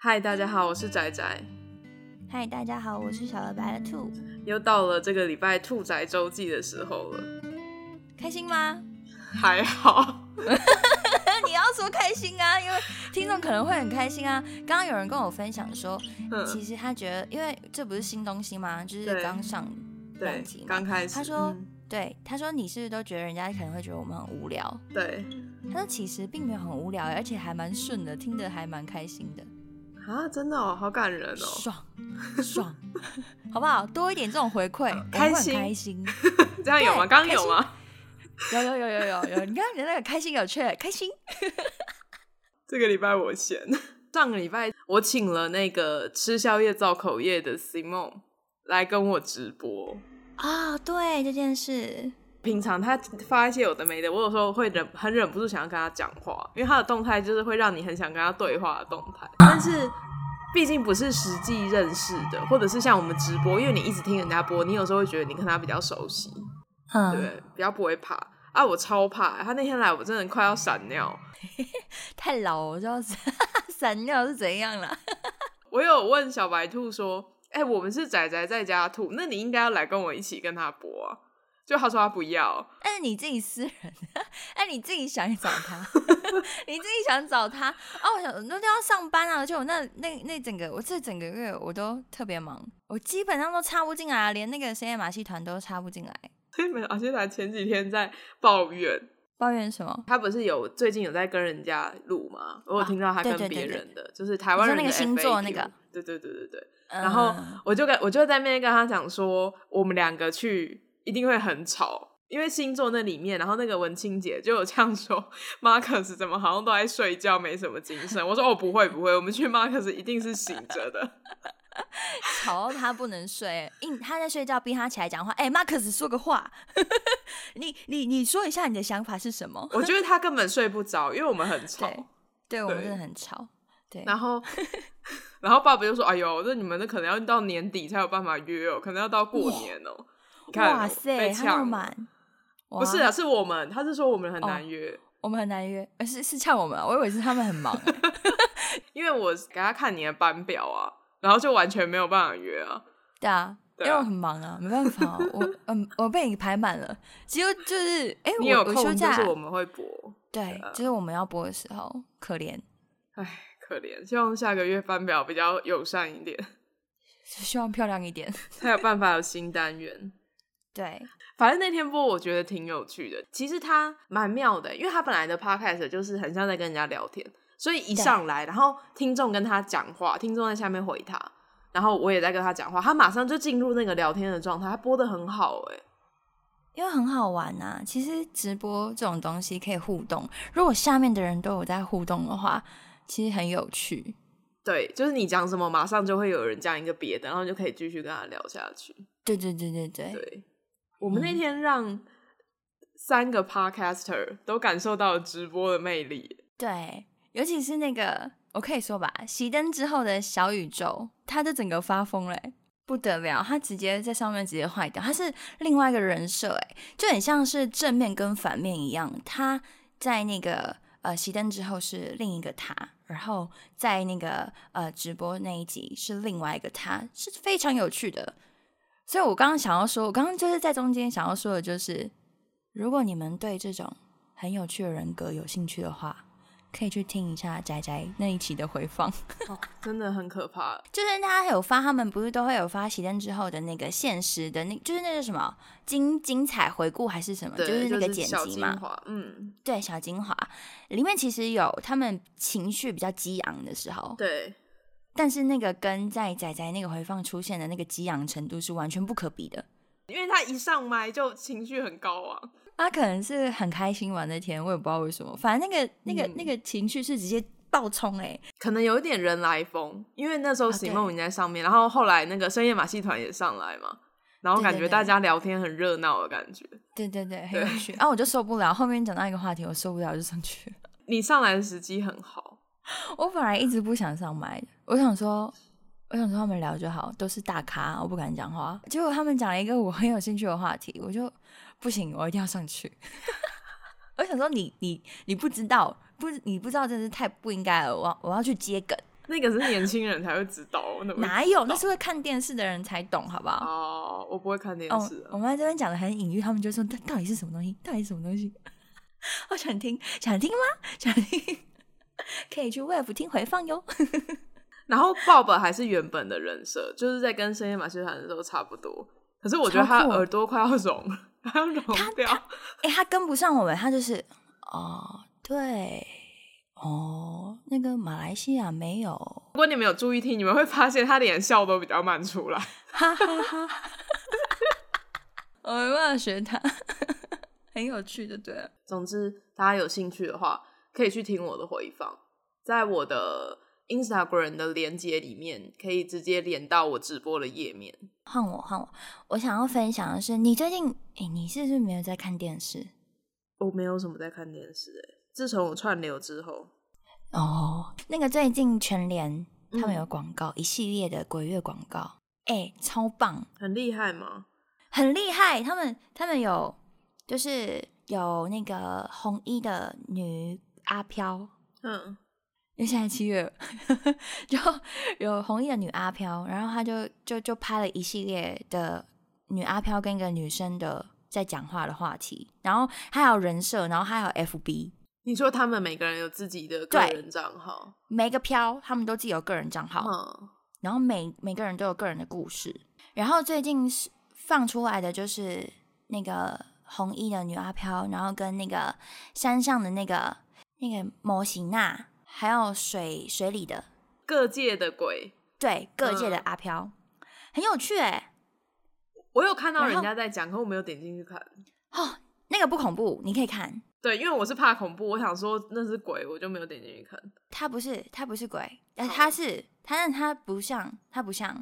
嗨，大家好，我是仔仔。嗨，大家好，我是小了白的兔。又到了这个礼拜兔仔周记的时候了，开心吗？还好。你要说开心啊，因为听众可能会很开心啊。刚刚有人跟我分享说，其实他觉得，因为这不是新东西嘛？就是刚上两集，刚开始。他说，对，他说你是不是都觉得人家可能会觉得我们很无聊？对。他说其实并没有很无聊，而且还蛮顺的，听得还蛮开心的。啊，真的哦，好感人哦，爽爽，好不好？多一点这种回馈，开心开心，这样有吗？刚刚有吗？有有有有有有，你看你那个开心有趣，开心。这个礼拜我闲，上个礼拜我请了那个吃宵夜造口业的 Simon 来跟我直播啊，对这件事。平常他发一些有的没的，我有时候会忍很忍不住想要跟他讲话，因为他的动态就是会让你很想跟他对话的动态。但是毕竟不是实际认识的，或者是像我们直播，因为你一直听人家播，你有时候会觉得你跟他比较熟悉，嗯对，比较不会怕。啊，我超怕，他那天来我真的快要闪尿，太老我就要 闪尿是怎样了。我有问小白兔说：“哎，我们是仔仔在家兔，那你应该要来跟我一起跟他播啊。”就他说他不要，但是你自己私人，哎，你自己想找他，你自己想找他哦。我想那都要上班啊，就那那那整个我这整个月我都特别忙，我基本上都插不进来，连那个深夜马戏团都插不进来。深夜马戏团前几天在抱怨，抱怨什么？他不是有最近有在跟人家录吗？我有听到他跟别人的，就是台湾人那个星座那个，对对对对对。然后我就跟我就在那边跟他讲说，我们两个去。一定会很吵，因为星座那里面，然后那个文清姐就有这样说：“马克思怎么好像都在睡觉，没什么精神。”我说：“哦，不会不会，我们去 Marcus 一定是醒着的，吵到他不能睡，硬他在睡觉，逼他起来讲话。哎，马克思说个话，你你你说一下你的想法是什么？我觉得他根本睡不着，因为我们很吵，对我们真的很吵。对，然后 然后爸爸就说：“哎呦，那你们那可能要到年底才有办法约哦，可能要到过年哦。”哇塞，那么满，不是啊，是我们，他是说我们很难约，我们很难约，是是呛我们，我以为是他们很忙，因为我给他看你的班表啊，然后就完全没有办法约啊，对啊，因为我很忙啊，没办法，我嗯，我被你排满了，只有就是，哎，你有空就是我们会播，对，就是我们要播的时候，可怜，哎，可怜，希望下个月班表比较友善一点，希望漂亮一点，才有办法有新单元。对，反正那天播我觉得挺有趣的。其实他蛮妙的，因为他本来的 podcast 就是很像在跟人家聊天，所以一上来，然后听众跟他讲话，听众在下面回他，然后我也在跟他讲话，他马上就进入那个聊天的状态，他播的很好哎，因为很好玩呐。其实直播这种东西可以互动，如果下面的人都有在互动的话，其实很有趣。对，就是你讲什么，马上就会有人讲一个别的，然后就可以继续跟他聊下去。对对对对对对。我们那天让三个 podcaster 都感受到直播的魅力，对，尤其是那个我可以说吧，熄灯之后的小宇宙，他就整个发疯嘞，不得了，他直接在上面直接坏掉，他是另外一个人设，哎，就很像是正面跟反面一样，他在那个呃熄灯之后是另一个他，然后在那个呃直播那一集是另外一个他，是非常有趣的。所以，我刚刚想要说，我刚刚就是在中间想要说的，就是如果你们对这种很有趣的人格有兴趣的话，可以去听一下宅宅那一期的回放，真的很可怕。就是他有发，他们不是都会有发熄灯之后的那个现实的那，就是那个什么精精彩回顾还是什么，就是那个剪辑嘛，嗯，对，小精华里面其实有他们情绪比较激昂的时候，对。但是那个跟在仔仔那个回放出现的那个激昂程度是完全不可比的，因为他一上麦就情绪很高昂，他可能是很开心玩那天，我也不知道为什么，反正那个那个那个情绪是直接爆冲哎，可能有一点人来疯，因为那时候席梦云在上面，然后后来那个深夜马戏团也上来嘛，然后感觉大家聊天很热闹的感觉，对对对，很有趣，啊，我就受不了，后面讲到一个话题，我受不了就上去，你上来的时机很好。我本来一直不想上麦的，我想说，我想说他们聊就好，都是大咖，我不敢讲话。结果他们讲了一个我很有兴趣的话题，我就不行，我一定要上去。我想说，你你你不知道，不你不知道，真是太不应该了。我我要去接梗。那个是年轻人才会知道，哪有？那是会看电视的人才懂，好不好？哦，我不会看电视。我们在这边讲的很隐喻，他们就说：“这到底是什么东西？到底是什么东西？” 我想听，想听吗？想听，可以去 Wave 听回放哟。然后 Bob 还是原本的人设，就是在跟深夜马戏团的时候差不多。可是我觉得他耳朵快要融，要融掉。哎，他跟不上我们，他就是哦，对。哦，那个马来西亚没有。如果你们有注意听，你们会发现他连笑都比较慢出来。哈哈哈！我没办法学他，很有趣的，对。总之，大家有兴趣的话，可以去听我的回放，在我的 Instagram 的连接里面，可以直接连到我直播的页面。换我，换我。我想要分享的是，你最近，哎，你是不是没有在看电视？我没有什么在看电视，哎。自从我串流之后，哦，那个最近全联他们有广告，一系列的鬼月广告，哎，超棒，很厉害吗？很厉害，他们他们有就是有那个红衣的女阿飘，嗯，因为现在七月，就有红衣的女阿飘，然后她就就就拍了一系列的女阿飘跟一个女生的在讲话的话题，然后还有人设，然后还有 FB。你说他们每个人有自己的个人账号，每个飘他们都自己有个人账号，然后每每个人都有个人的故事。然后最近是放出来的就是那个红衣的女阿飘，然后跟那个山上的那个那个模型娜，还有水水里的各界的鬼，对各界的阿飘，很有趣哎。我有看到人家在讲，可我没有点进去看。哦，那个不恐怖，你可以看。对，因为我是怕恐怖，我想说那是鬼，我就没有点进去看。他不是，他不是鬼，但他是他，但他不像，他不像，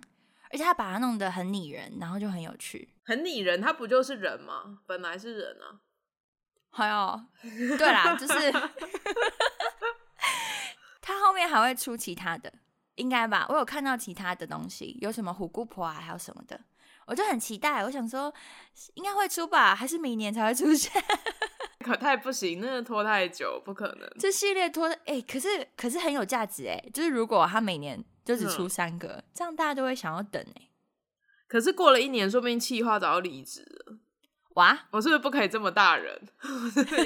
而且他把它弄得很拟人，然后就很有趣。很拟人，他不就是人吗？本来是人啊。还有，对啦，就是 他后面还会出其他的，应该吧？我有看到其他的东西，有什么虎姑婆啊，还有什么的，我就很期待。我想说，应该会出吧？还是明年才会出现？可太不行，那个拖太久，不可能。这系列拖的，哎，可是可是很有价值哎，就是如果他每年就只出三个，这样大家都会想要等哎。可是过了一年，说不定气化早要离职了。哇，我是不是不可以这么大人？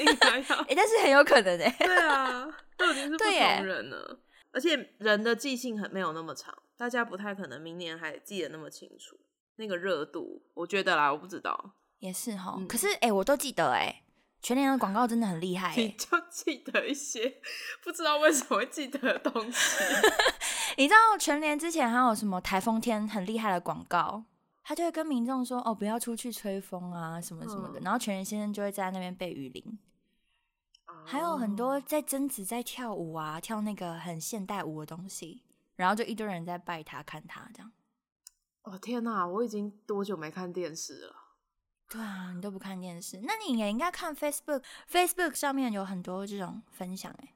应该要，哎，但是很有可能哎。对啊，都已经是不同人了，而且人的记性很没有那么长，大家不太可能明年还记得那么清楚。那个热度，我觉得啦，我不知道，也是哈。可是哎，我都记得哎。全年的广告真的很厉害，你就记得一些不知道为什么会记得的东西。你知道全年之前还有什么台风天很厉害的广告？他就会跟民众说：“哦，不要出去吹风啊，什么什么的。”然后全员先生就会在那边被雨淋。还有很多在贞子在跳舞啊，跳那个很现代舞的东西，然后就一堆人在拜他看他这样。哦天哪，我已经多久没看电视了？对啊，你都不看电视，那你也应该看 Facebook，Facebook 上面有很多这种分享哎。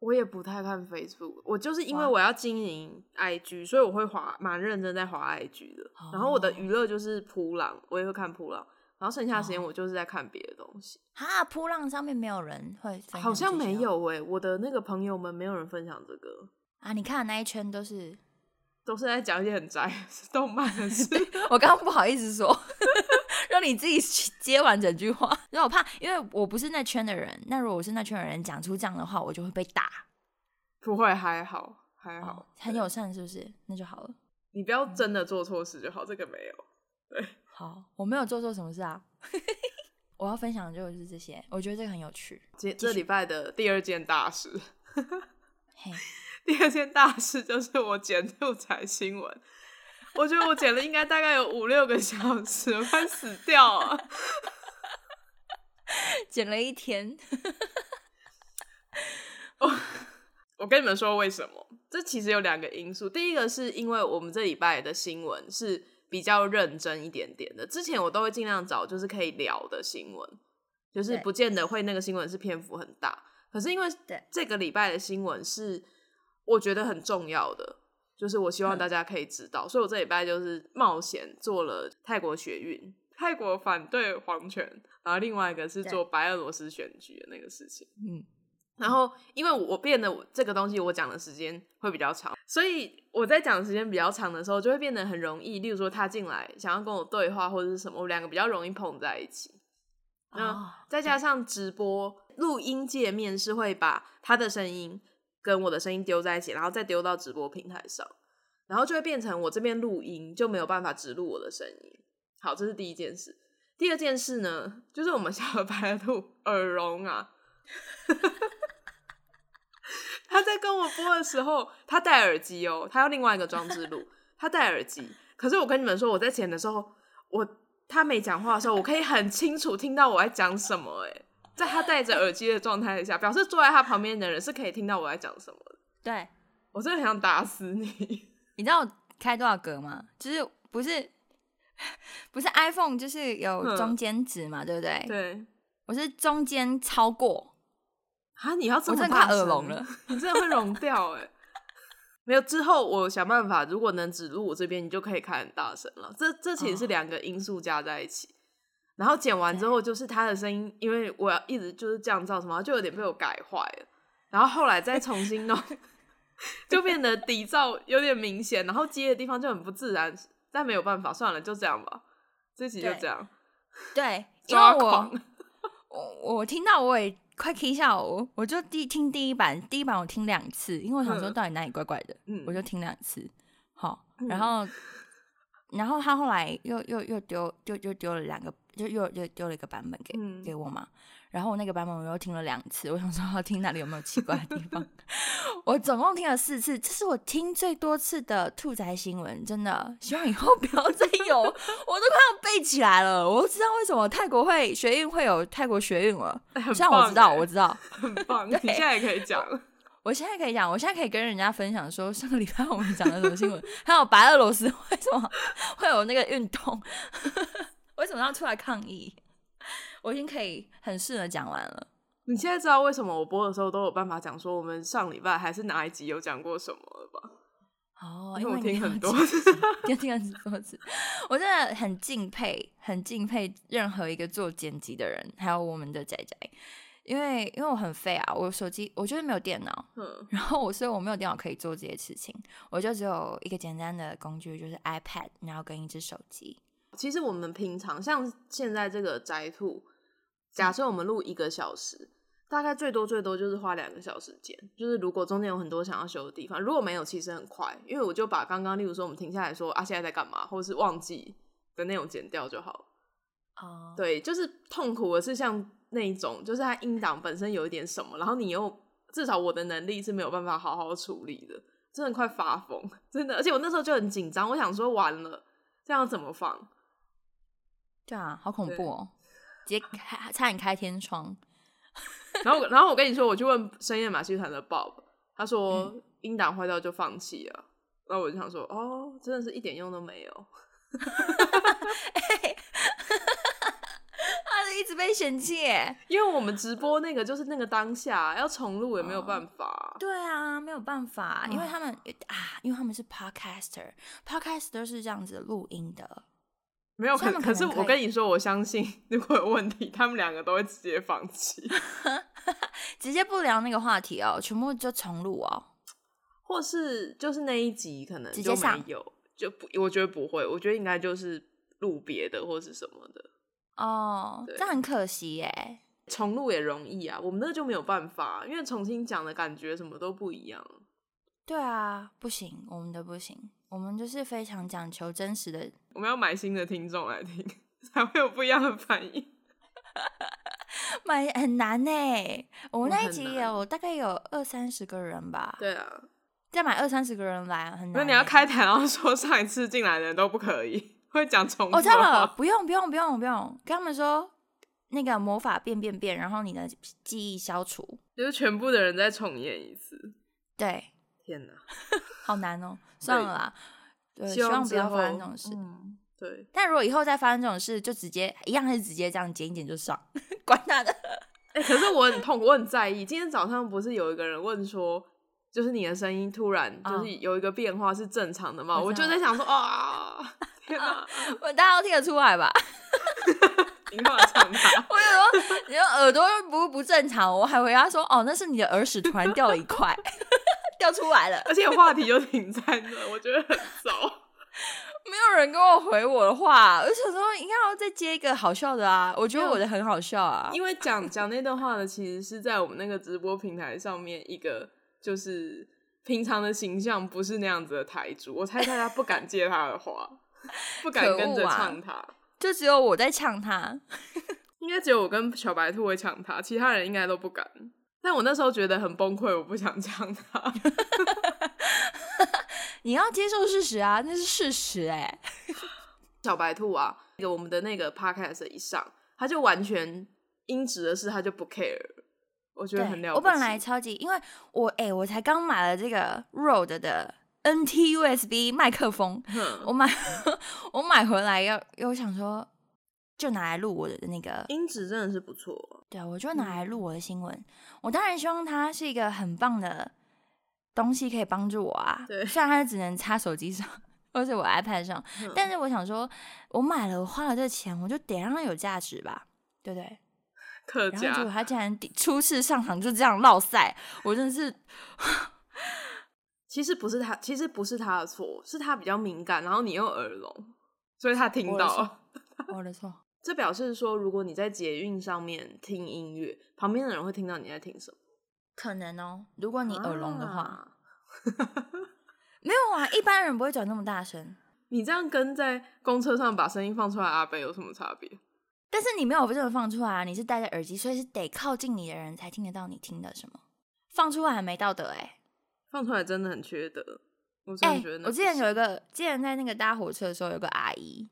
我也不太看 Facebook，我就是因为我要经营 IG，所以我会滑，蛮认真在滑 IG 的。然后我的娱乐就是扑浪，我也会看扑浪，然后剩下的时间我就是在看别的东西。哈，扑浪上面没有人会，好像没有哎，我的那个朋友们没有人分享这个啊。你看的那一圈都是。都是在讲一些很宅、动漫的事。我刚刚不好意思说，让你自己接完整句话。因为我怕，因为我不是那圈的人。那如果我是那圈的人，讲出这样的话，我就会被打。不会，还好，还好，很友善，是不是？那就好了。你不要真的做错事就好，这个没有。对，好，我没有做错什么事啊。我要分享的就是这些，我觉得这个很有趣。这这礼拜的第二件大事。嘿。第二件大事就是我剪六彩新闻，我觉得我剪了应该大概有五六个小时，我快死掉了，剪了一天。我我跟你们说为什么？这其实有两个因素。第一个是因为我们这礼拜的新闻是比较认真一点点的，之前我都会尽量找就是可以聊的新闻，就是不见得会那个新闻是篇幅很大。可是因为这个礼拜的新闻是。我觉得很重要的，就是我希望大家可以知道，所以我这礼拜就是冒险做了泰国学运，泰国反对皇权，然后另外一个是做白俄罗斯选举的那个事情。嗯，然后因为我变得这个东西，我讲的时间会比较长，所以我在讲的时间比较长的时候，就会变得很容易。例如说他进来想要跟我对话或者是什么，我两个比较容易碰在一起。那再加上直播录音界面是会把他的声音跟我的声音丢在一起，然后再丢到直播平台上，然后就会变成我这边录音就没有办法直录我的声音。好，这是第一件事。第二件事呢，就是我们小白兔耳聋啊。他在跟我播的时候，他戴耳机哦，他要另外一个装置录，他戴耳机。可是我跟你们说，我在剪的时候，我他没讲话的时候，我可以很清楚听到我在讲什么。哎，在他戴着耳机的状态下，表示坐在他旁边的人是可以听到我在讲什么的。对，我真的很想打死你。你知道我开多少格吗？就是不是不是 iPhone，就是有中间值嘛，对不对？对，我是中间超过。啊！你要这么大耳聋了，你真的会聋掉哎！没有之后，我想办法，如果能指路我这边，你就可以开很大声了。这这其实是两个因素加在一起，然后剪完之后，就是他的声音，因为我要一直就是降噪什么，就有点被我改坏了。然后后来再重新弄，就变得底噪有点明显，然后接的地方就很不自然。但没有办法，算了，就这样吧。这集就这样。对，因为我我我听到我也。快听一下我，我就第听第一版，第一版我听两次，因为我想说到底哪里怪怪的，我就听两次。好，然后，然后他后来又又又丢，就又丢了两个，就又又丢了一个版本给给我嘛。然后我那个版本我又听了两次，我想说要听哪里有没有奇怪的地方。我总共听了四次，这是我听最多次的兔仔新闻，真的。希望以后 不要再有，我都快要背起来了。我知道为什么泰国会学运会有泰国学运了，现在我知道，我知道，很棒。你现在也可以讲，我现在可以讲，我现在可以跟人家分享说，上个礼拜我们讲的什么新闻，还有白俄罗斯为什么会有那个运动，为什么要出来抗议？我已经可以很顺的讲完了。你现在知道为什么我播的时候都有办法讲说我们上礼拜还是哪一集有讲过什么了吧？哦，因为我听很多，听 听很多次，我真的很敬佩，很敬佩任何一个做剪辑的人，还有我们的仔仔，因为因为我很废啊，我手机我就是没有电脑，嗯，然后我所以我没有电脑可以做这些事情，我就只有一个简单的工具，就是 iPad，然后跟一只手机。其实我们平常像现在这个宅兔，假设我们录一个小时，大概最多最多就是花两个小时剪。就是如果中间有很多想要修的地方，如果没有，其实很快，因为我就把刚刚例如说我们停下来说啊现在在干嘛，或者是忘记的那种剪掉就好了。哦，对，就是痛苦的是像那一种，就是它音档本身有一点什么，然后你又至少我的能力是没有办法好好处理的，真的快发疯，真的。而且我那时候就很紧张，我想说完了这样怎么放？对啊，好恐怖哦！直接开差点开天窗。然后，然后我跟你说，我去问深夜马戏团的 Bob，他说音档坏掉就放弃了。然后我就想说，哦，真的是一点用都没有。他是一直被嫌弃，因为我们直播那个就是那个当下要重录也没有办法。对啊，没有办法，因为他们啊，因为他们是 Podcaster，Podcaster 是这样子录音的。没有可，可是我跟你说，我相信 如果有问题，他们两个都会直接放弃，直接不聊那个话题哦，全部就重录哦，或是就是那一集可能就没有，就不，我觉得不会，我觉得应该就是录别的或是什么的哦，这很可惜耶，重录也容易啊，我们那就没有办法，因为重新讲的感觉什么都不一样。对啊，不行，我们的不行，我们就是非常讲求真实的。我们要买新的听众来听，才会有不一样的反应。买很难呢，我们那一集有大概有二三十个人吧。对啊，再买二三十个人来很难。那你要开台，然后说上一次进来的人都不可以，会讲重复。我知道了，不用不用不用不用，跟他们说那个魔法变变变，然后你的记忆消除，就是全部的人再重演一次。对。天哪，好难哦！算了啦，对，希望不要发生这种事。对，但如果以后再发生这种事，就直接一样，是直接这样剪一剪就上，管他的。哎，可是我很痛，我很在意。今天早上不是有一个人问说，就是你的声音突然就是有一个变化是正常的吗？我就在想说，啊，天哪，我大家都听得出来吧？你干嘛呛他？我有说你的耳朵不不正常，我还回答说哦，那是你的耳屎突然掉了一块，掉出来了。而且话题就停在那，我觉得很糟。没有人跟我回我的话，我想说应该要再接一个好笑的啊！我觉得我的很好笑啊，因为讲 讲那段话的其实是在我们那个直播平台上面一个就是平常的形象不是那样子的台主，我猜大家不敢接他的话，不敢跟着唱他，就只有我在唱他，应该只有我跟小白兔会抢他，其他人应该都不敢。但我那时候觉得很崩溃，我不想抢他。你要接受事实啊，那是事实哎。小白兔啊，我们的那个 podcast 一上，他就完全音质的事他就不 care，我觉得很了不我本来超级，因为我哎，我才刚买了这个 Rode 的 NT USB 麦克风，我买 我买回来要又想说，就拿来录我的那个音质真的是不错。对啊，我就拿来录我的新闻。我当然希望它是一个很棒的。东西可以帮助我啊，对虽然它只能插手机上或者我 iPad 上，但是我想说，我买了，我花了这钱，我就得让它有价值吧，对不对？特价。然后结果他竟然初次上场就这样落赛，我真的是。其实不是他，其实不是他的错，是他比较敏感，然后你又耳聋，所以他听到。我的错。这表示说，如果你在捷运上面听音乐，旁边的人会听到你在听什么。可能哦，如果你耳聋的话，没有啊，一般人不会讲那么大声。你这样跟在公车上把声音放出来阿贝有什么差别？但是你没有这么放出来啊，你是戴着耳机，所以是得靠近你的人才听得到你听的什么。放出来还没道德哎，放出来真的很缺德。我真的觉得，我之前有一个，之前在那个搭火车的时候，有个阿姨，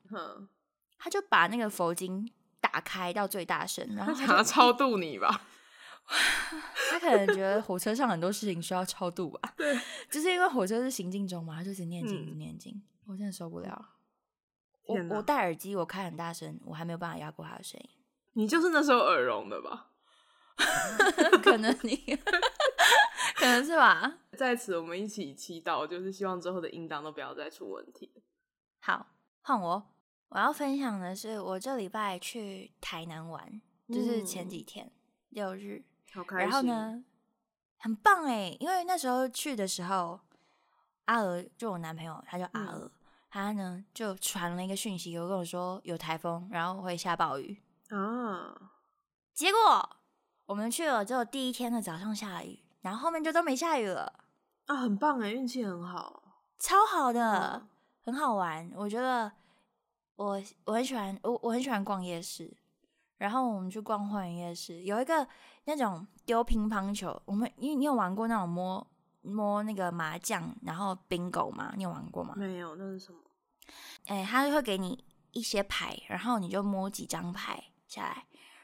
她就把那个佛经打开到最大声，然后想要超度你吧。他可能觉得火车上很多事情需要超度吧？对，就是因为火车是行进中嘛，他就一直念经，一直念经，我真的受不了。我我戴耳机，我开很大声，我还没有办法压过他的声音。你就是那时候耳聋的吧？可能你，可能是吧。在此，我们一起祈祷，就是希望之后的音档都不要再出问题。好，换我。我要分享的是，我这礼拜去台南玩，就是前几天六日。然后呢，很棒哎！因为那时候去的时候，阿娥就我男朋友，他叫阿娥，他呢就传了一个讯息，有跟我说有台风，然后会下暴雨啊。结果我们去了，只有第一天的早上下雨，然后后面就都没下雨了啊！很棒哎，运气很好，超好的，很好玩。我觉得我我很喜欢，我我很喜欢逛夜市。然后我们去逛花园夜市，有一个那种丢乒乓球。我们你你有玩过那种摸摸那个麻将，然后 bingo 吗？你有玩过吗？没有，那是什么？哎，他会给你一些牌，然后你就摸几张牌下来，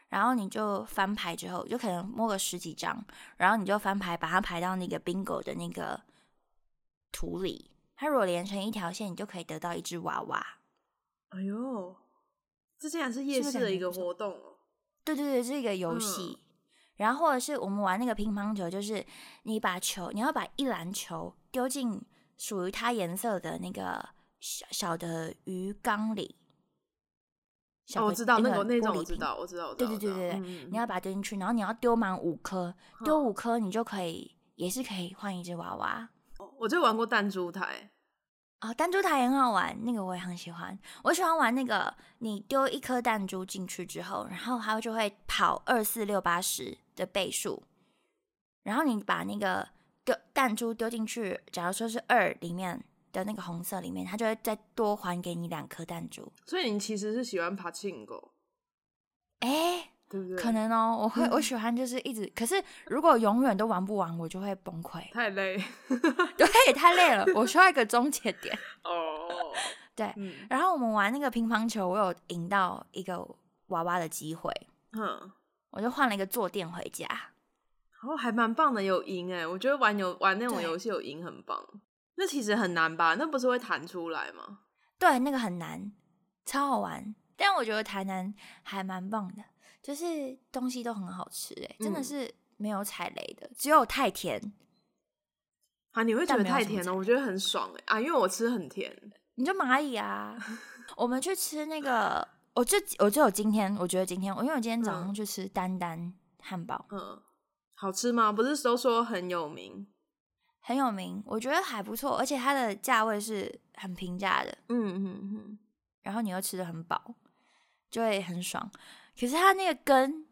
然后你就翻牌之后，就可能摸个十几张，然后你就翻牌，把它排到那个 bingo 的那个图里。它如果连成一条线，你就可以得到一只娃娃。哎呦！这竟然是夜市的一个活动哦！对对对，是一个游戏。然后或者是我们玩那个乒乓球，就是你把球，你要把一篮球丢进属于它颜色的那个小小的鱼缸里。哦，我知道那个那种，我知道，我知道，对对对对对，你要把它丢进去，然后你要丢满五颗，丢五颗你就可以，也是可以换一只娃娃。我就玩过弹珠台。啊，弹珠台也很好玩，那个我也很喜欢。我喜欢玩那个，你丢一颗弹珠进去之后，然后它就会跑二四六八十的倍数，然后你把那个丢弹珠丢进去，假如说是二里面的那个红色里面，它就会再多还给你两颗弹珠。所以你其实是喜欢爬庆狗？哎。对不对？可能哦，我会我喜欢就是一直，可是如果永远都玩不完，我就会崩溃，太累，对，太累了，我需要一个终结点。哦，对，然后我们玩那个乒乓球，我有赢到一个娃娃的机会，嗯，我就换了一个坐垫回家，哦，还蛮棒的，有赢哎，我觉得玩游玩那种游戏有赢很棒，那其实很难吧？那不是会弹出来吗？对，那个很难，超好玩，但我觉得台南还蛮棒的。就是东西都很好吃，哎，真的是没有踩雷的，只有太甜啊！你会觉得太甜了？我觉得很爽哎啊，因为我吃很甜。你就蚂蚁啊！我们去吃那个我就我就有今天，我觉得今天，我因为我今天早上嗯去吃丹丹汉堡，嗯，好吃吗？不是都说很有名？很有名，我觉得还不错，而且它的价位是很平价的，嗯嗯嗯，然后你又吃的很饱，就会很爽。可是它那个根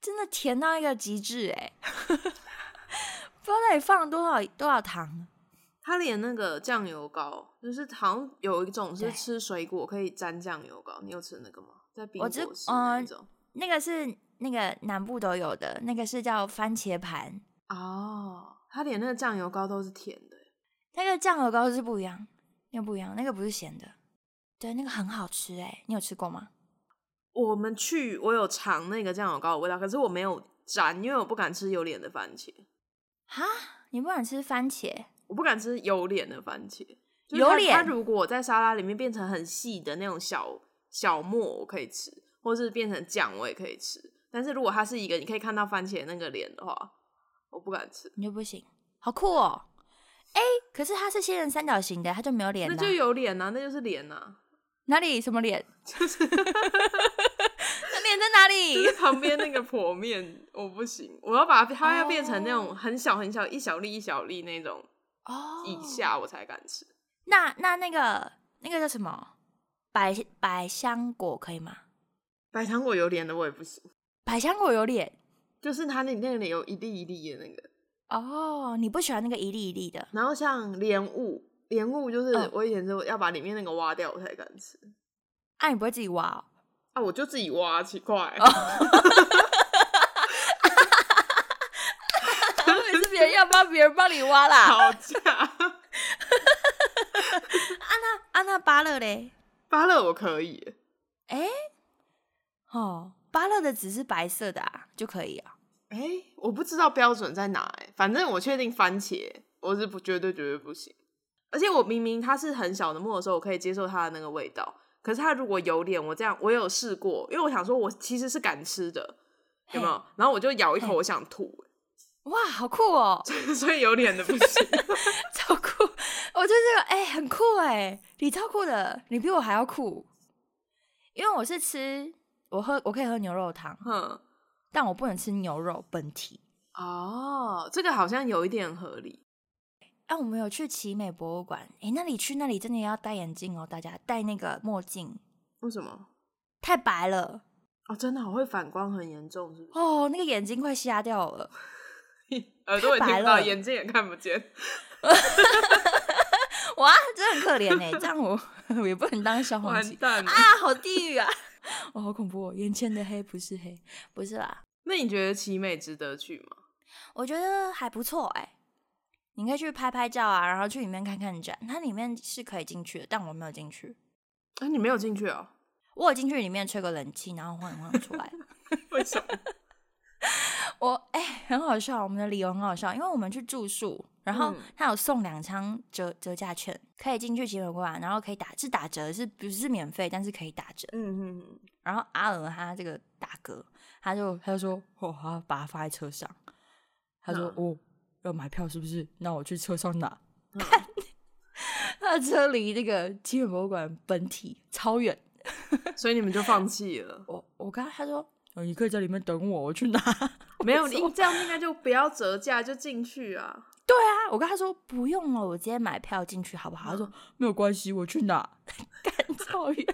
真的甜到一个极致哎、不知道到底放了多少多少糖。它连那个酱油膏，就是好像有一种是吃水果可以沾酱油膏，你有吃那个吗？在冰果吃那种。那个是那个南部都有的，那个是叫番茄盘，哦，它连那个酱油膏都是甜的。那个酱油膏是不一样，那个不一样，那个不是咸的。对，那个很好吃哎、你有吃过吗？我们去，我有尝那个酱油膏的味道，可是我没有沾，因为我不敢吃有脸的番茄，哈，你不敢吃番茄？我不敢吃有脸的番茄。就是它有脸它如果在沙拉里面变成很细的那种小小末，我可以吃，或是变成酱，我也可以吃。但是如果它是一个你可以看到番茄那个脸的话，我不敢吃。你就不行，好酷哦！哎、可是它是仙人三角形的，它就没有脸啊、那就有脸呐、那就是脸呐、哪里什么脸？那脸在哪里？就是旁边那个剖面，我不行，我要把它它要变成那哦种很小很小一小粒一小粒那种哦以下，我才敢吃。那那那个那个叫什么？百百香果可以吗？百香果有脸的我也不行，百香果有脸就是它那那里有一粒一粒的那个。哦，你不喜欢那个一粒一粒的然后像莲雾，莲雾就是嗯我以前是要把里面那个挖掉我才敢吃。啊？你不会自己挖、哦？啊，我就自己挖，奇怪。我以为是别人要帮别人帮你挖啦。吵架。啊，那芭乐嘞？芭乐我可以耶，哎、哦，芭乐的只是白色的啊，就可以啊。哎、我不知道标准在哪哎，反正我确定番茄我是不绝对绝对不行。而且我明明它是很小的沫的时候，我可以接受它的那个味道，可是它如果有脸，我这样我有试过，因为我想说我其实是敢吃的，有没有？然后我就咬一口，我想吐，哇，好酷哦，所以有脸的不行。超酷！我觉得这个哎、很酷哎，你超酷的，你比我还要酷。因为我是吃我喝我可以喝牛肉汤，哼，但我不能吃牛肉本体。哦，这个好像有一点合理。啊，我们有去奇美博物馆，哎、那里去那里真的要戴眼镜哦，大家戴那个墨镜，为什么？太白了哦，真的好会反光，很严重，是不是？哦，那个眼睛快瞎掉了。耳朵也听不到，太白了眼睛也看不见。哇，真的很可怜哎，这样我我也不能当消防器完蛋了！啊，好地狱啊！哦，好恐怖哦，眼前的黑不是黑，不是啦，那你觉得奇美值得去吗？我觉得还不错哎，你可以去拍拍照啊，然后去里面看看展，它里面是可以进去的，但我没有进去，啊，你没有进去哦？我有进去里面吹个冷气，然后晃一晃出来。为什么？我哎、很好笑，我们的理由很好笑，因为我们去住宿，然后嗯他有送两张折折价券，可以进去奇美馆，然后可以打是打折，是不是免费，但是可以打折。嗯嗯嗯，然后阿尔他这个大哥，他就他就说，哦，他把它放在车上，他说，嗯哦，要买票是不是？那我去车上拿。嗯他的车离那个基本博物馆本体超远，所以你们就放弃了？我我刚他说，哦，你可以在里面等我，我去拿。没有，你这样应该就不要折价就进去啊。对啊，我跟他说不用了，我直接买票进去好不好？他说没有关系，我去拿，干超远，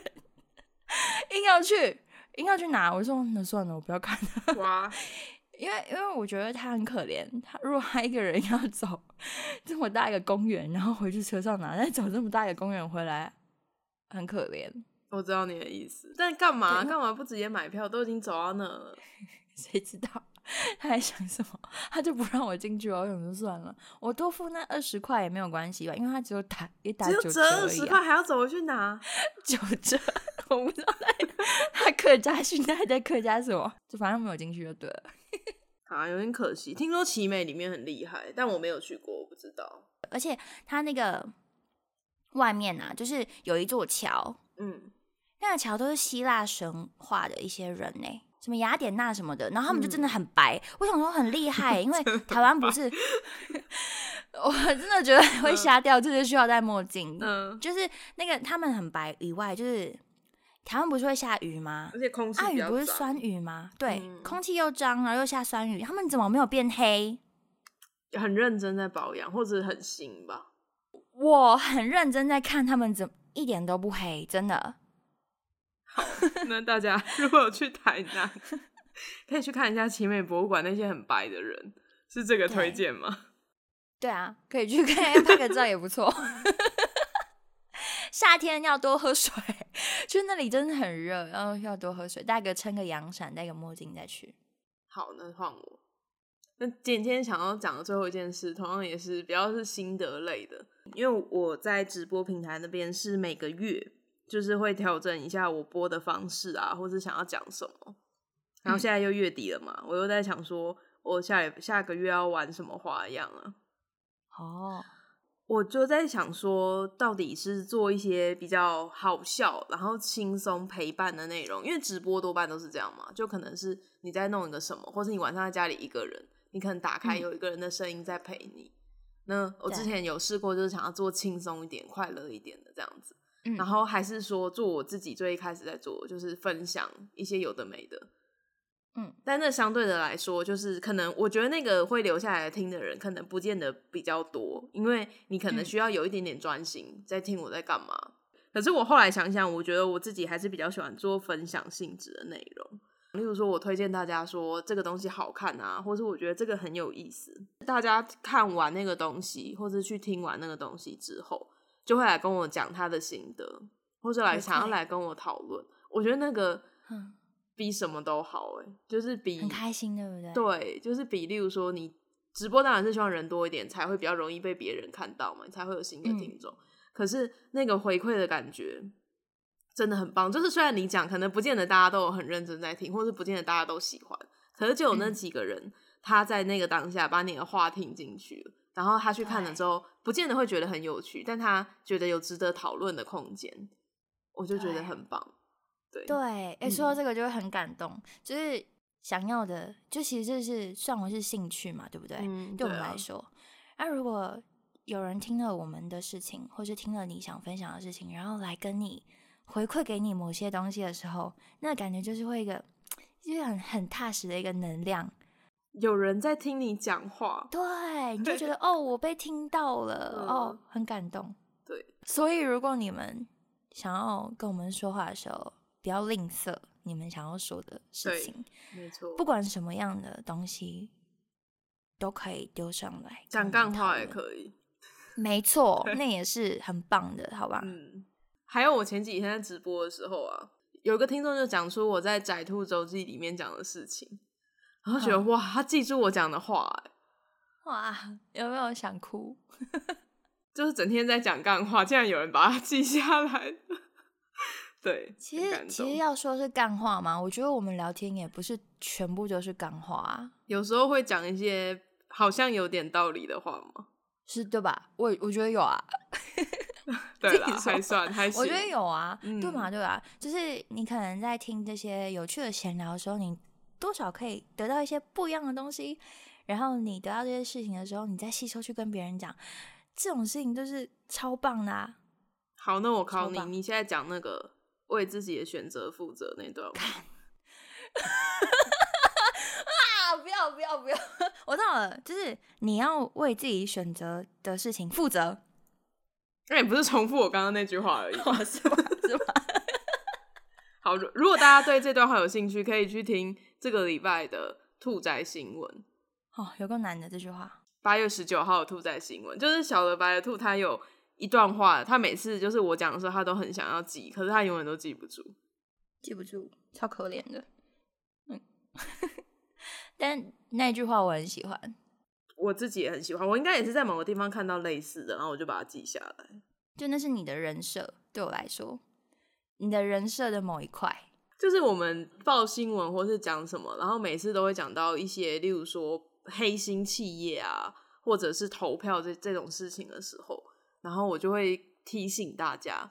硬要去，硬要去拿。我说那算了，我不要看了，哇，因为因为我觉得他很可怜，他如果他一个人要走这么大一个公园，然后回去车上拿，再走这么大一个公园回来，很可怜。我知道你的意思，但干嘛干嘛不直接买票？都已经走到那了。谁知道 他在想什么？他就不让我进去哦，我想说算了，我多付那二十块也没有关系吧，因为他只有打也打九折二十块还要走回去拿？九折，我不知道他他客家训他还在客家什么，就反正没有进去就对了。啊，有点可惜。听说奇美里面很厉害，但我没有去过，我不知道。而且它那个外面啊，就是有一座桥，嗯，那个桥都是希腊神话的一些人呢、什么雅典娜什么的，然后他们就真的很白。我想说很厉害、因为 台湾不是，我真的觉得会瞎掉，这就需要戴墨镜。嗯，就是那个他们很白以外，就是台湾不是会下雨吗？而且空气阿雨不是酸雨吗？对，嗯空气又脏，然后又下酸雨，他们怎么没有变黑？很认真在保养，或者很新吧。我很认真在看他们怎么一点都不黑，真的。那大家如果有去台南，可以去看一下奇美博物馆那些很白的人，是这个推对荐吗？对啊，可以去看拍个照也不错。夏天要多喝水，去那里真的很热，然后要多喝水，带个撑个阳伞，戴个墨镜再去。好，那换我。那今天想要讲的最后一件事，同样也是比较是心得类的，因为我在直播平台那边是每个月就是会调整一下我播的方式啊，或是想要讲什么。然后现在又月底了嘛，我又在想说，我下下个月要玩什么花样啊？哦，我就在想说，到底是做一些比较好笑，然后轻松陪伴的内容，因为直播多半都是这样嘛，就可能是你在弄一个什么，或是你晚上在家里一个人，你可能打开嗯有一个人的声音在陪你。那我之前有试过，就是想要做轻松一点、快乐一点的这样子，嗯然后还是说做我自己最一开始在做，就是分享一些有的没的。嗯，但那相对的来说，就是可能我觉得那个会留下来听的人，可能不见得比较多，因为你可能嗯需要有一点点专心在听我在干嘛。可是我后来想想，我觉得我自己还是比较喜欢做分享性质的内容。例如说，我推荐大家说这个东西好看啊，或是我觉得这个很有意思。大家看完那个东西，或是去听完那个东西之后，就会来跟我讲他的心得，或者来想要来跟我讨论。我觉得那个嗯比什么都好、欸，就是比很开心，对不对？对，就是比例如说你直播当然是希望人多一点，才会比较容易被别人看到嘛，你才会有新的嗯听众。可是那个回馈的感觉真的很棒，就是虽然你讲可能不见得大家都有很认真在听，或是不见得大家都喜欢，可是就有那嗯几个人、他在那个当下把你的话听进去了，然后他去看了对之后，不见得会觉得很有趣，但他觉得有值得讨论的空间，我就觉得很棒。对对，哎、说到嗯这个就会很感动，就是想要的，就其实这是算我是兴趣嘛，对不对？嗯对我们来说，那、如果有人听了我们的事情，或是听了你想分享的事情，然后来跟你回馈给你某些东西的时候，那感觉就是会一个，就是很很踏实的一个能量。有人在听你讲话，对，你就觉得 哦，我被听到了，嗯哦，很感动。对，所以如果你们想要跟我们说话的时候，不要吝啬你们想要说的事情，没错，不管什么样的东西都可以丢上来，讲干话也可以。没错，那也是很棒的，好吧？嗯，还有我前几天在直播的时候啊，有一个听众就讲出我在《窄兔周记》里面讲的事情，然后觉得嗯哇，他记住我讲的话、欸，哇，有没有想哭？就是整天在讲干话，竟然有人把它记下来。对，其实其实要说是干话嘛，我觉得我们聊天也不是全部都是干话啊，有时候会讲一些好像有点道理的话嘛。是对吧？我我觉得有啊，对啦，还算还行。我觉得有啊，对 嘛嗯对吧？就是你可能在听这些有趣的闲聊的时候，你多少可以得到一些不一样的东西，然后你得到这些事情的时候，你再吸收去跟别人讲，这种事情就是超棒的、啊。好，那我考你，你现在讲那个为自己的选择负责那段话。啊！不要不要不要！我知道了，就是你要为自己选择的事情负责，那也不是重复我刚刚那句话而已。是吧？是吧？好，如如果大家对这段话有兴趣，可以去听这个礼拜的兔仔新闻。哦，有够难的这句话。八月十九号的兔仔新闻，就是小的白的兔，它有一段话，他每次就是我讲的时候，他都很想要记，可是他永远都记不住。记不住，超可怜的。嗯，但那句话我很喜欢，我自己也很喜欢，我应该也是在某个地方看到类似的，然后我就把它记下来。就那是你的人设，对我来说，你的人设的某一块。就是我们报新闻或是讲什么，然后每次都会讲到一些，例如说黑心企业啊，或者是投票这这种事情的时候，然后我就会提醒大家，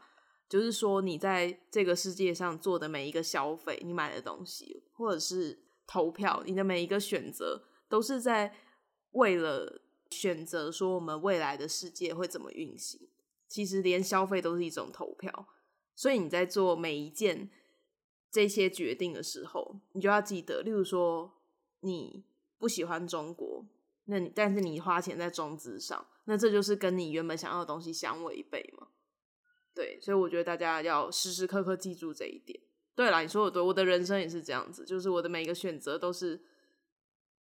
就是说你在这个世界上做的每一个消费，你买的东西，或者是投票，你的每一个选择，都是在为了选择说我们未来的世界会怎么运行。其实连消费都是一种投票，所以你在做每一件这些决定的时候，你就要记得，例如说你不喜欢中国，那你但是你花钱在中资上，那这就是跟你原本想要的东西相违背嘛。对，所以我觉得大家要时时刻刻记住这一点。对啦，你说的对，我的人生也是这样子，就是我的每一个选择都是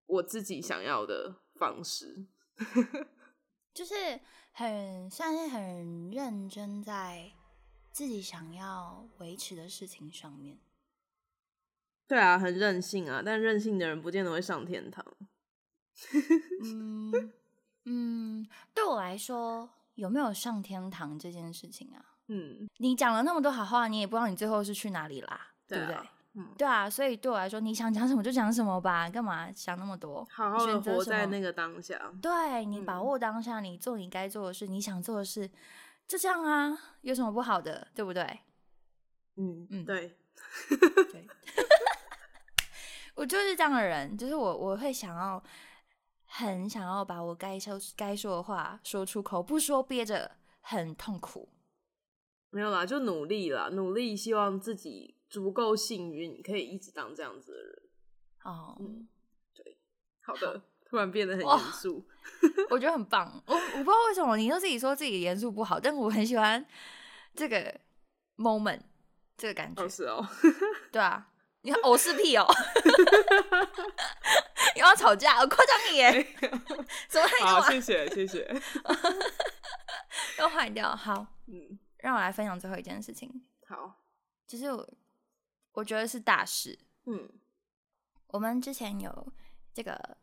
我自己想要的方式。就是很算是很认真在自己想要维持的事情上面。对啊，很任性啊，但任性的人不见得会上天堂。嗯嗯，对我来说，有没有上天堂这件事情啊？嗯，你讲了那么多好话，你也不知道你最后是去哪里啦，对啊不对？嗯，对啊，所以对我来说，你想讲什么就讲什么吧，干嘛想那么多？好好的选择在那个当下。对你把嗯握当下，你做你该做的事，你想做的事，就这样啊，有什么不好的，对不对？嗯嗯对，对，我就是这样的人，就是我我会想要很想要把我该说该说的话说出口，不说憋着很痛苦。没有啦，就努力啦，努力，希望自己足够幸运，可以一直当这样子的人。哦，嗯好的，突然变得很严肃。我觉得很棒。我我不知道为什么你都自己说自己严肃不好，但我很喜欢这个 moment 这个感觉。哦，是哦，对啊，你看偶是屁哦，又要吵架，我夸奖你耶，怎么还好？谢谢，谢谢。又坏掉。好，嗯，让我来分享最后一件事情，好，就是我我觉得是大事。嗯我们之前有这个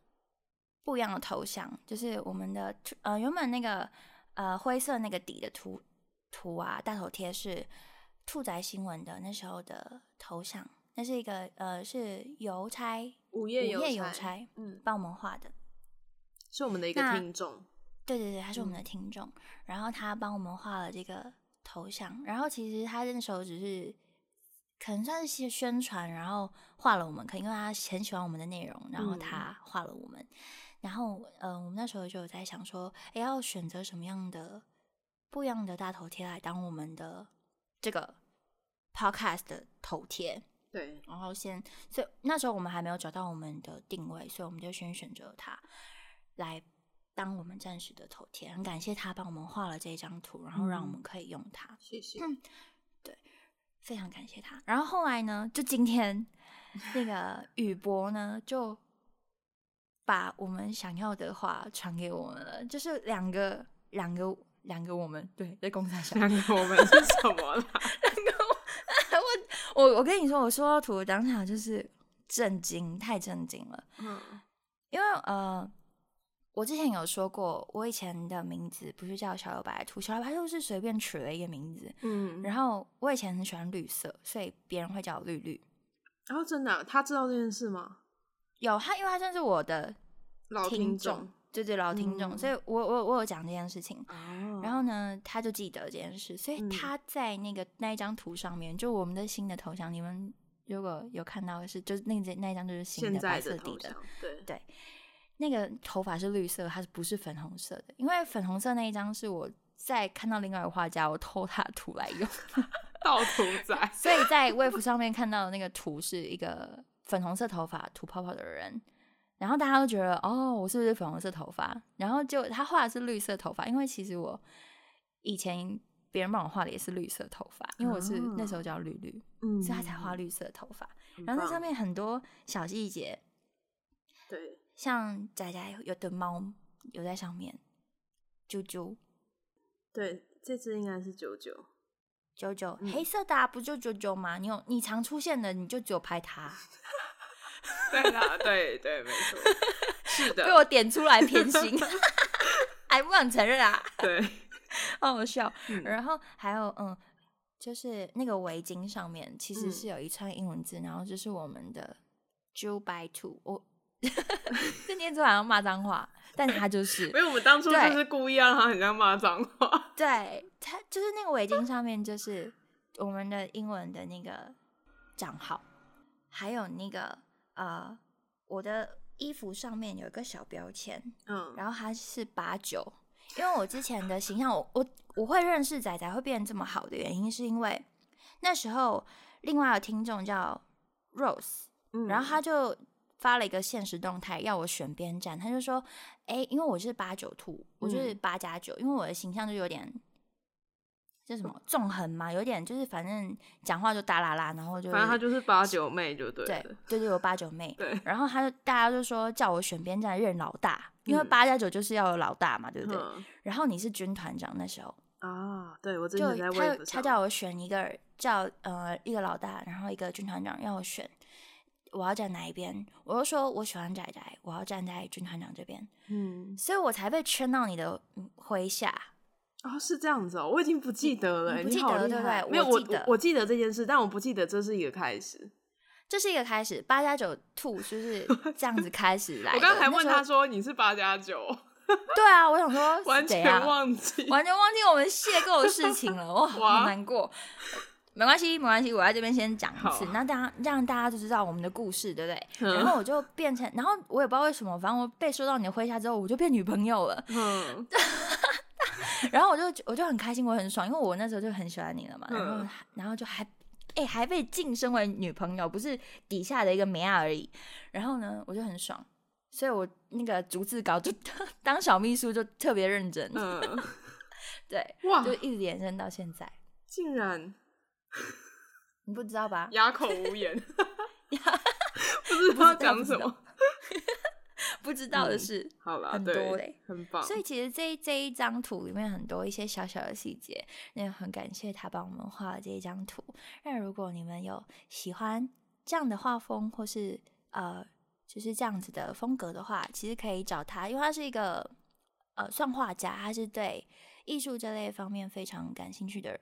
不一样的头像，就是我们的图呃原本那个呃灰色那个底的图图啊，大头贴是兔仔新闻的那时候的头像，那是一个呃是邮差午午夜邮差夜邮差嗯，帮我们画的。是我们的一个听众。对对对，他是我们的嗯听众，然后他帮我们画了这个头像，然后其实他那时候只是可能算是些宣传，然后画了我们，可能因为他很喜欢我们的内容，然后嗯他画了我们，然后呃，我们那时候就有在想说，诶要选择什么样的不一样的大头贴来当我们的这个 podcast 的头贴，对，然后先，所以那时候我们还没有找到我们的定位，所以我们就先选择他来当我们暂时的头贴。很感谢他帮我们画了这张图，然后让我们嗯可以用它，谢谢。对非常感谢他。然后后来呢，就今天那个宇博呢，就把我们想要的话传给我们了，就是两个两个两个我们对在公司上。两个我们是什么啦？我我跟你说，我说到图当场就是震惊，太震惊了。嗯因为呃，我之前有说过，我以前的名字不是叫小有白兔，小有白兔是随便取了一个名字。嗯，然后我以前很喜欢绿色，所以别人会叫我绿绿。然后真的啊，他知道这件事吗？有他，因为他算是我的老听众。对对老听众，嗯所以我我我有讲这件事情。哦，然后呢，他就记得这件事，所以嗯他在那个那一张图上面，就我们的新的头像，你们如果有看到的是，就是那张那一张就是新的白色底的对，那个头发是绿色，它是不是粉红色的？因为粉红色那一张是我在看到另外一个画家，我偷他的图来用，盗图仔。所以在 Wave 上面看到的那个图是一个粉红色头发、吐泡泡的人，然后大家都觉得哦，我是不是粉红色头发？然后就他画的是绿色头发，因为其实我以前别人帮我画的也是绿色头发，因为我是那时候叫绿绿，嗯所以他才画绿色头发。很然后那上面很多小细节，对，像仔仔有的猫有在上面，啾啾对，这只应该是九九。九九、嗯黑色的、啊、不就九九吗？你有你常出现的，你就只有拍它，对啦，对对，没错，是的，被我点出来偏心，还不想承认啊，对，好好笑。嗯然后还有嗯，就是那个围巾上面其实嗯是有一串英文字，然后就是我们的 Jew by two，我这念出来好像骂脏话，但他就是因为我们当初就是故意让他很像骂脏话。对，他就是那个围巾上面就是我们的英文的那个账号，还有那个呃，我的衣服上面有一个小标签，嗯，然后它是八九，因为我之前的形象，我我我会认识仔仔会变这么好的原因，是因为那时候另外的听众叫 Rose，嗯。然后他就发了一个现实动态，要我选边站。他就说：“哎，因为我是八九兔，我就是嗯。八加九，因为我的形象就有点这什么纵横嘛，有点就是反正讲话就大啦啦，然后就反正他就是八九妹就对对了。对对，我八九妹。对，然后他就大家就说叫我选边站任老大，因为嗯八加九就是要有老大嘛，对不对？嗯然后你是军团长那时候，啊，对我之就前在他他，叫我选一个叫呃一个老大，然后一个军团长，让我选我要站哪一边，我就说我喜欢仔仔，我要站在军团长这边，嗯，所以我才被圈到你的嗯麾下。哦，是这样子哦，我已经不记得了欸，你不记得对不对没有，我我记得我记得这件事，但我不记得这是一个开始。这是一个开始，八加九兔就是这样子开始来。我刚才问他，说你是八加九，对啊，我想说 完全忘记。完全忘记我们邂逅的事情了，哇，好难过。没关系，没关系，我在这边先讲一次，那大家让大家就知道我们的故事，对不对？嗯然后我就变成，然后我也不知道为什么，反正我被收到你的麾下之后，我就变女朋友了。嗯，然后我就我就很开心，我很爽，因为我那时候就很喜欢你了嘛。然后嗯然后就还哎、还被晋升为女朋友，不是底下的一个梅亚而已。然后呢，我就很爽，所以我那个逐字稿就 当小秘书就特别认真，嗯，对，哇就，一直延伸到现在。竟然你不知道吧？哑口无言，不知道讲什么。不知道的嗯是，好了，很对多嘞很棒。所以其实这这一张图里面很多一些小小的细节，那很感谢他帮我们画了这一张图。那如果你们有喜欢这样的画风，或是呃就是这样子的风格的话，其实可以找他，因为他是一个呃算画家，他是对艺术这类方面非常感兴趣的人。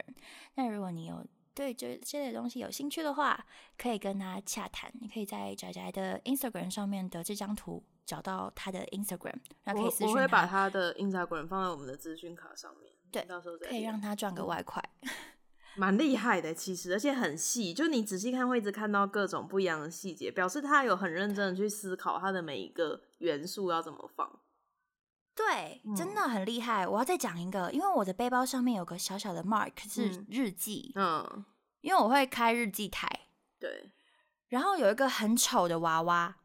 那如果你有对这这类东西有兴趣的话，可以跟他洽谈。你可以在宅宅的 Instagram 上面的这张图找到他的 Instagram，然后可以我私讯我会把他的 Instagram 放在我们的资讯卡上面，对到时候再可以让他赚个外快。蛮厉害的，其实而且很细，就你仔细看会一直看到各种不一样的细节，表示他有很认真的去思考他的每一个元素要怎么放。对，真的很厉害。我要再讲一个，因为我的背包上面有个小小的 mark 是嗯日记，嗯，因为我会开日记台，对，然后有一个很丑的娃娃，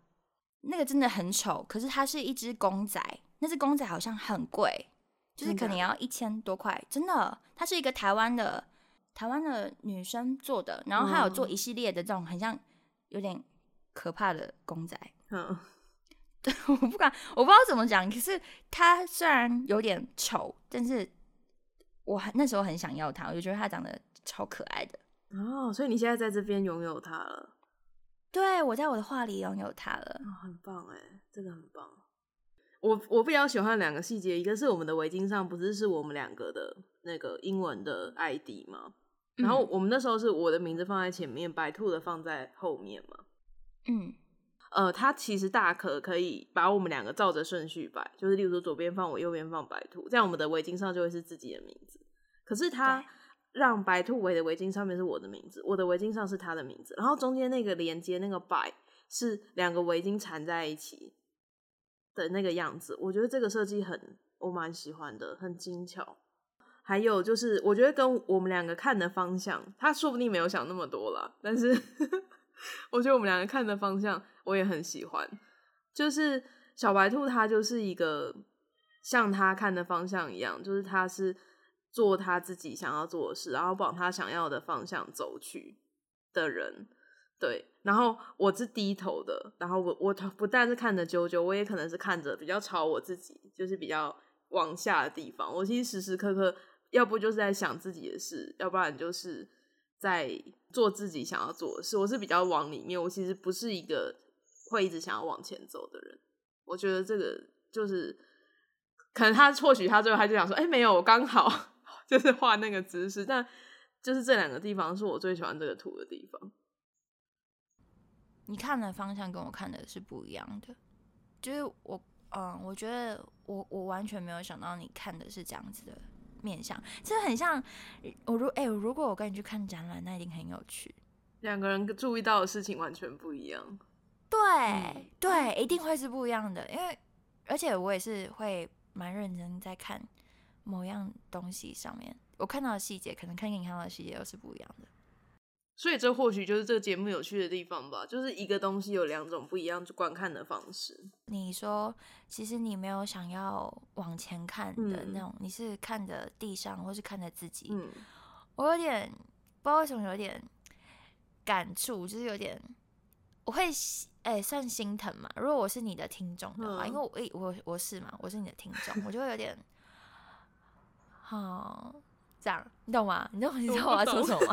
那个真的很丑，可是它是一只公仔，那只公仔好像很贵，就是可能要一千多块，真的，它是一个台湾的台湾的女生做的，然后她有做嗯一系列的这种很像有点可怕的公仔，嗯，我不敢，我不知道怎么讲。可是它虽然有点丑，但是我很那时候很想要它，我就觉得它长得超可爱的。哦，所以你现在在这边拥有它了，对我在我的画里拥有它了。哦，很棒哎，真的很棒。我我比较喜欢两个细节，一个是我们的围巾上不是是我们两个的那个英文的 ID 吗？然后我们那时候是我的名字放在前面，白兔的放在后面嘛。嗯，呃，它其实大可可以把我们两个照着顺序摆，就是例如说左边放我，右边放白兔，这样我们的围巾上就会是自己的名字。可是它对让白兔围的围巾上面是我的名字，我的围巾上是他的名字，然后中间那个连接那个摆是两个围巾缠在一起的那个样子，我觉得这个设计很我蛮喜欢的，很精巧。还有就是，我觉得跟我们两个看的方向，他说不定没有想那么多啦，但是 我觉得我们两个看的方向我也很喜欢。就是小白兔，它就是一个像他看的方向一样，就是他是做他自己想要做的事，然后往他想要的方向走去的人。对，然后我是低头的，然后我我不但是看着啾啾，我也可能是看着比较朝我自己，就是比较往下的地方。我其实时时刻刻，要不就是在想自己的事，要不然就是在做自己想要做的事。我是比较往里面，我其实不是一个会一直想要往前走的人。我觉得这个就是，可能他或许他最后他就想说，哎、没有，我刚好就是画那个姿势，但就是这两个地方是我最喜欢这个图的地方。你看的方向跟我看的是不一样的。就是我，嗯，我觉得我我完全没有想到你看的是这样子的面相，这很像我如哎、如果我跟你去看展览，那一定很有趣。两个人注意到的事情完全不一样。对、嗯对，一定会是不一样的，因为而且我也是会蛮认真在看某样东西上面，我看到的细节可能跟你看到的细节又是不一样的。所以这或许就是这个节目有趣的地方吧，就是一个东西有两种不一样观看的方式。你说，其实你没有想要往前看的那种，你是看着地上，或是看着自己。嗯，我有点不知道为什么有点感触，就是有点我会哎算心疼嘛。如果我是你的听众的话，因为我我我是嘛，我是你的听众，我就会有点好这样，你懂吗？你懂你知道我要说什么吗？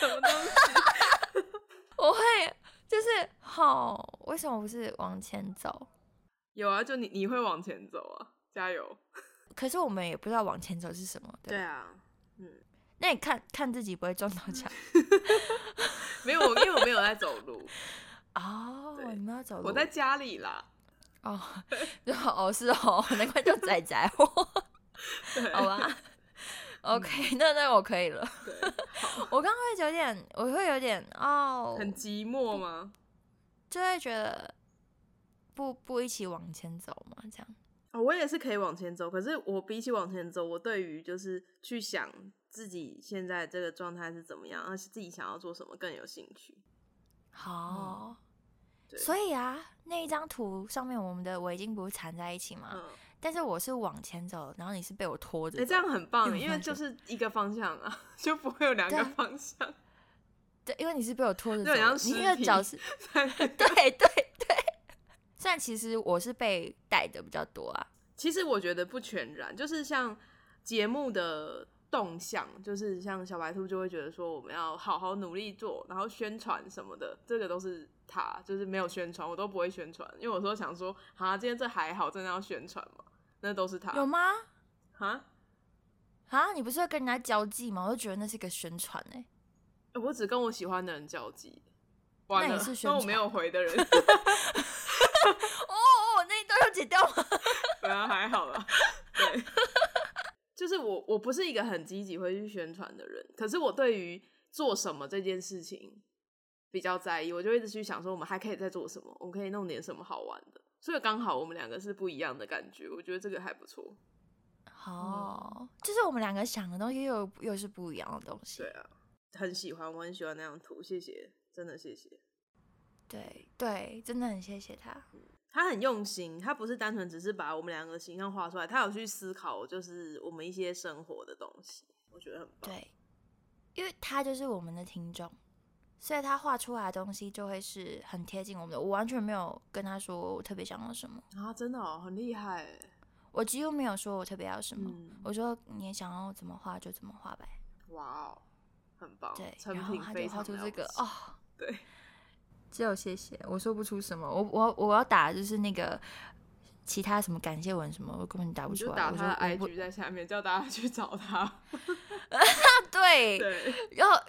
什么东西？我会就是好，为什么不是往前走？有啊，就你你会往前走啊，加油！可是我们也不知道往前走是什么。对啊，嗯，那你看看自己不会撞到墙？没有，因为我没有在走路。哦，你们要走路？我在家里啦。哦，哦是哦，难怪叫仔仔哦。好吧。OK，那那我可以了。我刚刚会有点，我会有点哦，很寂寞吗？就会觉得不不一起往前走嘛，这样。哦，我也是可以往前走，可是我比起往前走，我对于就是去想自己现在这个状态是怎么样，而且自己想要做什么更有兴趣。好，所以啊，那一张图上面我们的围巾不是缠在一起吗？但是我是往前走，然后你是被我拖着。哎，这样很棒，因为就是一个方向啊，就不会有两个方向。对，因为你是被我拖着走，你的脚是，对对对。虽然其实我是被带的比较多啊。其实我觉得不全然，就是像节目的动向，就是像小白兔就会觉得说我们要好好努力做，然后宣传什么的，这个都是他，就是没有宣传，我都不会宣传，因为我说想说，啊，今天这还好，真的要宣传吗？那都是他有吗？啊啊！你不是要跟人家交际吗？我就觉得那是一个宣传哎。我只跟我喜欢的人交际。完了，那我没有回的人。哦哦，那一段要剪掉吗？对啊，还好啦。对，就是我，我不是一个很积极会去宣传的人。可是我对于做什么这件事情比较在意，我就一直去想说，我们还可以再做什么？我们可以弄点什么好玩的。所以刚好我们两个是不一样的感觉，我觉得这个还不错。哦，就是我们两个想的东西又又是不一样的东西。对啊，很喜欢，我很喜欢那张图，谢谢，真的谢谢。对对，真的很谢谢他。他很用心，他不是单纯只是把我们两个形象画出来，他有去思考，就是我们一些生活的东西，我觉得很棒。对，因为他就是我们的听众。所以他画出来的东西就会是很贴近我们的。我完全没有跟他说我特别想要什么啊，真的哦，很厉害。我几乎没有说我特别要什么，我说你想要怎么画就怎么画呗。哇哦，很棒。对，然后他就画出这个哦。对，只有谢谢，我说不出什么。我我我要打就是那个其他什么感谢文什么，我根本打不出来。打他的 IG 在下面，叫大家去找他。对对，然后。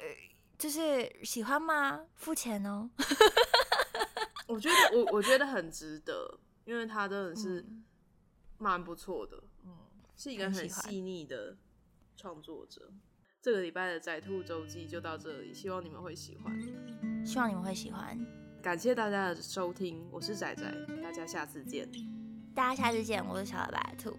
就是喜欢吗？付钱哦。我觉得我我觉得很值得，因为他真的是蛮不错的，嗯，是一个很细腻的创作者。这个礼拜的宅兔周记就到这里，希望你们会喜欢，希望你们会喜欢。感谢大家的收听，我是仔仔，大家下次见。大家下次见，我是小白兔。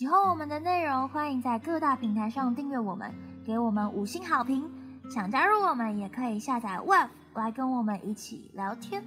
喜欢我们的内容，欢迎在各大平台上订阅我们，给我们五星好评。想加入我们，也可以下载 Web 来跟我们一起聊天。